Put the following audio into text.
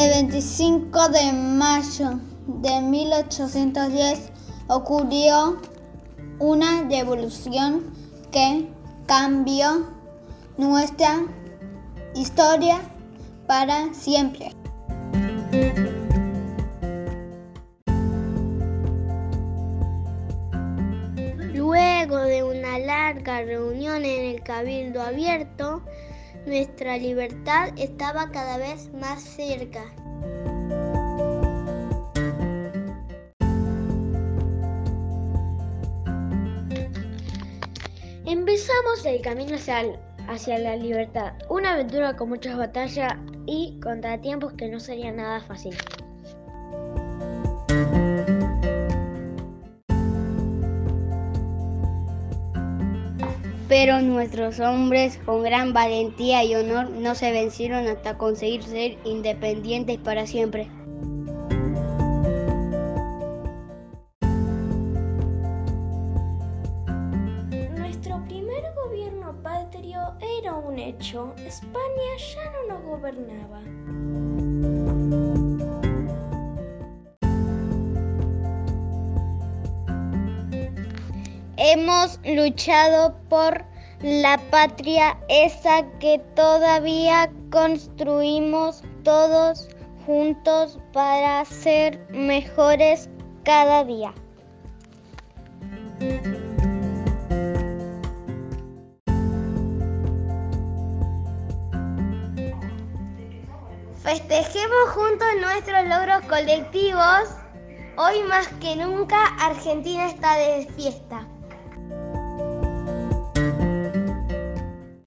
El 25 de mayo de 1810 ocurrió una revolución que cambió nuestra historia para siempre. Luego de una larga reunión en el Cabildo Abierto, nuestra libertad estaba cada vez más cerca. Empezamos el camino hacia, la libertad, una aventura con muchas batallas y contratiempos que no sería nada fácil. Pero nuestros hombres con gran valentía y honor no se vencieron hasta conseguir ser independientes para siempre. Nuestro primer gobierno patrio era un hecho. España ya no nos gobernaba. Hemos luchado por la patria esa que todavía construimos todos juntos para ser mejores cada día. Festejemos juntos nuestros logros colectivos. Hoy más que nunca Argentina está de fiesta.